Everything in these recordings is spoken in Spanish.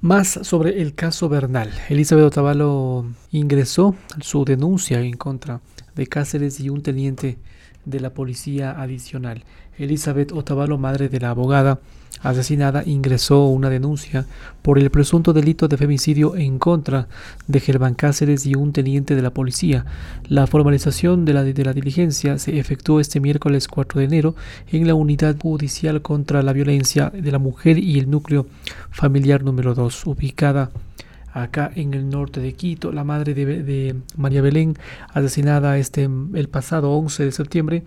Más sobre el caso Bernal. Elizabeth Otavalo ingresó su denuncia en contra de Cáceres y un teniente de la policía adicional. Elizabeth Otavalo, madre de la abogada asesinada, ingresó una denuncia por el presunto delito de femicidio en contra de Germán Cáceres y un teniente de la policía. La formalización de la, de la diligencia se efectuó este miércoles 4 de enero en la Unidad Judicial contra la Violencia de la Mujer y el Núcleo Familiar número 2, ubicada acá en el norte de Quito. La madre de, María Belén, asesinada este, el pasado 11 de septiembre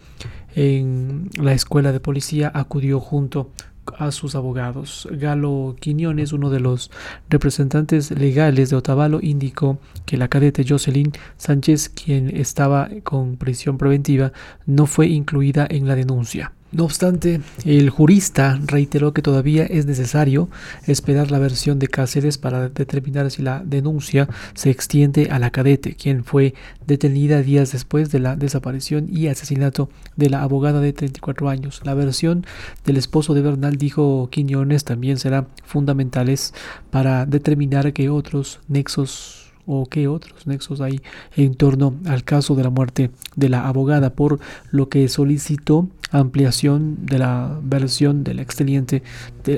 en la escuela de policía, acudió junto a sus abogados. Galo Quiñones, uno de los representantes legales de Otavalo, indicó que la cadete Jocelyn Sánchez, quien estaba con prisión preventiva, no fue incluida en la denuncia. No obstante, el jurista reiteró que todavía es necesario esperar la versión de Cáceres para determinar si la denuncia se extiende a la cadete, quien fue detenida días después de la desaparición y asesinato de la abogada de 34 años. La versión del esposo de Bernal, dijo Quiñones, también será fundamentales para determinar que otros nexos o qué otros nexos hay en torno al caso de la muerte de la abogada, por lo que solicitó ampliación de la versión del expediente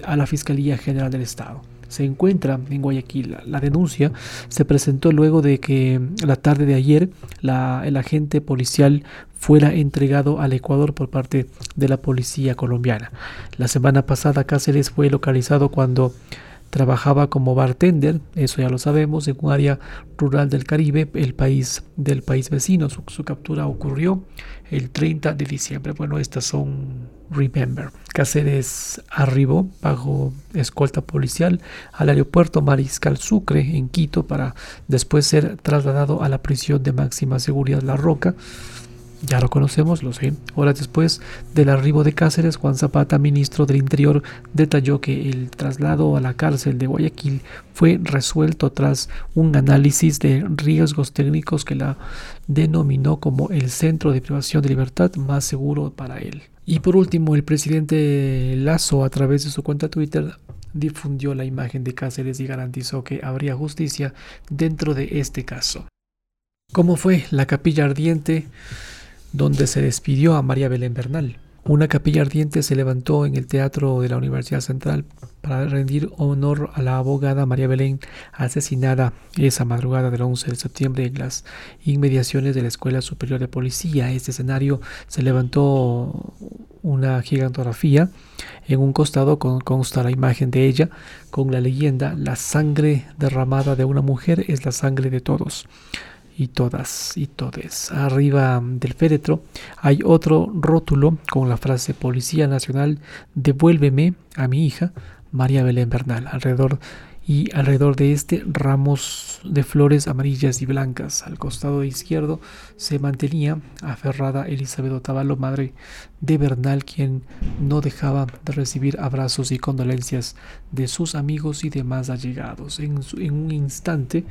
a la Fiscalía General del Estado se encuentra en Guayaquil. La denuncia se presentó luego de que la tarde de ayer el agente policial fuera entregado al Ecuador por parte de la policía colombiana. La semana pasada Cáceres fue localizado cuando Trabajaba como bartender, eso ya lo sabemos, en un área rural del Caribe, el país del país vecino. Su, captura ocurrió el 30 de diciembre. Bueno, estas son Remember. Cáceres arribó bajo escolta policial al aeropuerto Mariscal Sucre en Quito para después ser trasladado a la prisión de máxima seguridad La Roca ya lo conocemos, lo sé. Horas después del arribo de Cáceres, Juan Zapata, ministro del Interior, detalló que el traslado a la cárcel de Guayaquil fue resuelto tras un análisis de riesgos técnicos que la denominó como el centro de privación de libertad más seguro para él. Y por último, el presidente Lazo, a través de su cuenta Twitter, difundió la imagen de Cáceres y garantizó que habría justicia dentro de este caso. ¿Cómo fue la capilla ardiente? Donde se despidió a María Belén Bernal. Una capilla ardiente se levantó en el Teatro de la Universidad Central para rendir honor a la abogada María Belén asesinada esa madrugada del 11 de septiembre en las inmediaciones de la Escuela Superior de Policía. Este escenario se levantó una gigantografía. En un costado consta la imagen de ella con la leyenda La sangre derramada de una mujer es la sangre de todos y todas y todes. Arriba del féretro hay otro rótulo con la frase Policía Nacional, devuélveme a mi hija María Belén Bernal. Alrededor y alrededor de este ramos de flores amarillas y blancas. Al costado izquierdo se mantenía aferrada Elizabeth Otavalo, madre de Bernal, quien no dejaba de recibir abrazos y condolencias de sus amigos y demás allegados. En, en un instante,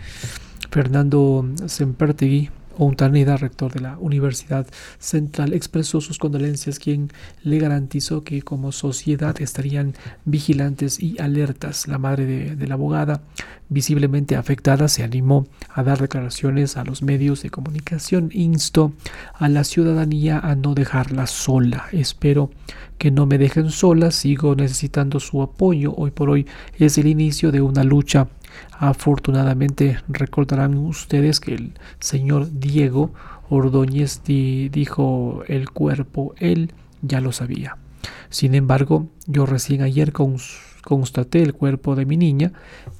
Fernando Sempertegui Ontaneda, rector de la Universidad Central, expresó sus condolencias, quien le garantizó que como sociedad estarían vigilantes y alertas. La madre de, la abogada, visiblemente afectada, se animó a dar declaraciones a los medios de comunicación. Instó a la ciudadanía a no dejarla sola. Espero que no me dejen sola, sigo necesitando su apoyo. Hoy por hoy es el inicio de una lucha Afortunadamente recordarán ustedes que el señor Diego Ordóñez dijo el cuerpo, él ya lo sabía. Sin embargo, yo recién ayer constaté el cuerpo de mi niña,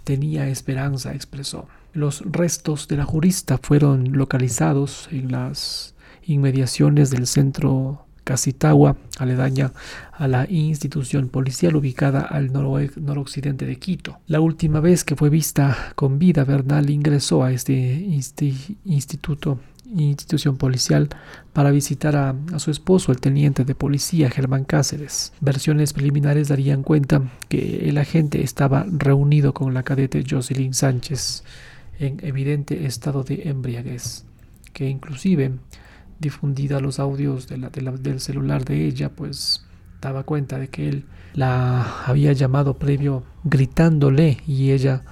tenía esperanza, expresó. Los restos de la jurista fueron localizados en las inmediaciones del centro Casitagua, aledaña a la institución policial ubicada al noroccidente de Quito. La última vez que fue vista con vida, Bernal ingresó a este instituto institución policial para visitar a, su esposo, el teniente de policía Germán Cáceres. Versiones preliminares darían cuenta que el agente estaba reunido con la cadete Jocelyn Sánchez en evidente estado de embriaguez, que inclusive difundida los audios del celular de ella, pues daba cuenta de que él la había llamado previo gritándole y ella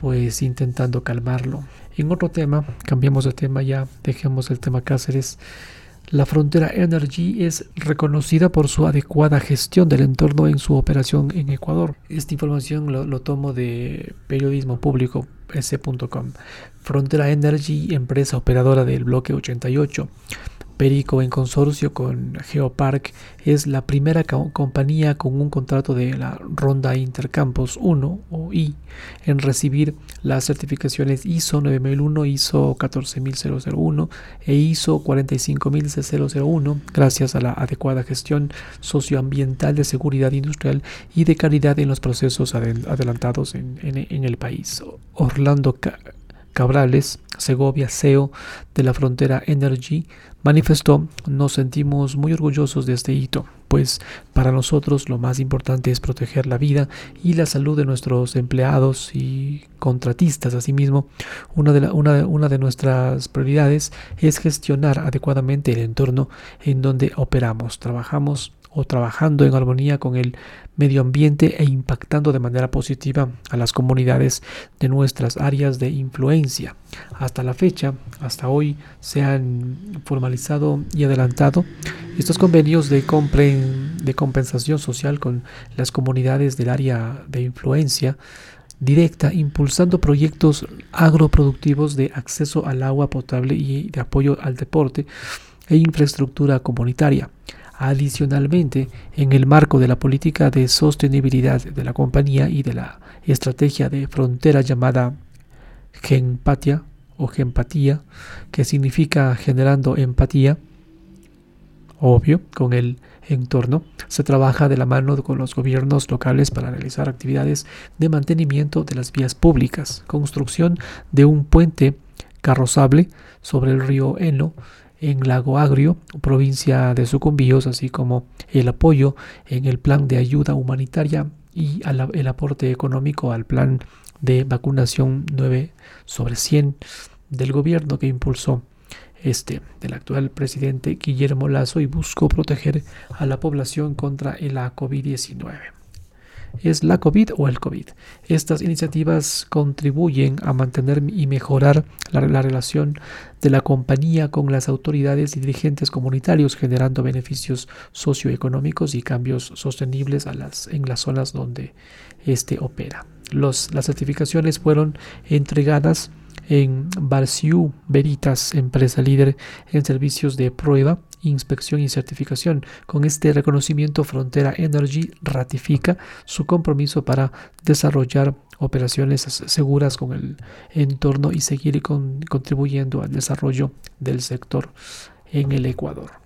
pues intentando calmarlo. En otro tema, cambiamos de tema ya, dejemos el tema Cáceres. La Frontera Energy es reconocida por su adecuada gestión del entorno en su operación en Ecuador. Esta información lo, tomo de periodismo público s.com. Frontera Energy, empresa operadora del bloque 88 Perico, en consorcio con Geopark, es la primera compañía con un contrato de la Ronda Intercampus 1 o I en recibir las certificaciones ISO 9001, ISO 14001 e ISO 45001 gracias a la adecuada gestión socioambiental de seguridad industrial y de calidad en los procesos adelantados en, en el país. Orlando Cabrales, Segovia, CEO de la Frontera Energy, manifestó, nos sentimos muy orgullosos de este hito, pues para nosotros lo más importante es proteger la vida y la salud de nuestros empleados y contratistas. Asimismo, una de, una, una de nuestras prioridades es gestionar adecuadamente el entorno en donde operamos. Trabajamos o trabajando en armonía con el medio ambiente e impactando de manera positiva a las comunidades de nuestras áreas de influencia. Hasta la fecha, hasta hoy, se han formalizado y adelantado estos convenios de, de compensación social con las comunidades del área de influencia directa, impulsando proyectos agroproductivos de acceso al agua potable y de apoyo al deporte e infraestructura comunitaria. Adicionalmente, en el marco de la política de sostenibilidad de la compañía y de la estrategia de frontera llamada Gempatia o Gempatía, que significa generando empatía, obvio, con el entorno, se trabaja de la mano con los gobiernos locales para realizar actividades de mantenimiento de las vías públicas, construcción de un puente carrozable sobre el río Eno, en Lago Agrio, provincia de Sucumbíos, así como el apoyo en el plan de ayuda humanitaria y el aporte económico al plan de vacunación 9 sobre 100 del gobierno que impulsó este del actual presidente Guillermo Lazo y buscó proteger a la población contra la COVID-19 es la COVID o el COVID. Estas iniciativas contribuyen a mantener y mejorar la, relación de la compañía con las autoridades y dirigentes comunitarios, generando beneficios socioeconómicos y cambios sostenibles en las zonas donde éste opera. Los, las certificaciones fueron entregadas en Barciu Veritas, empresa líder en servicios de prueba inspección y certificación. Con este reconocimiento, Frontera Energy ratifica su compromiso para desarrollar operaciones seguras con el entorno y seguir contribuyendo al desarrollo del sector en el Ecuador.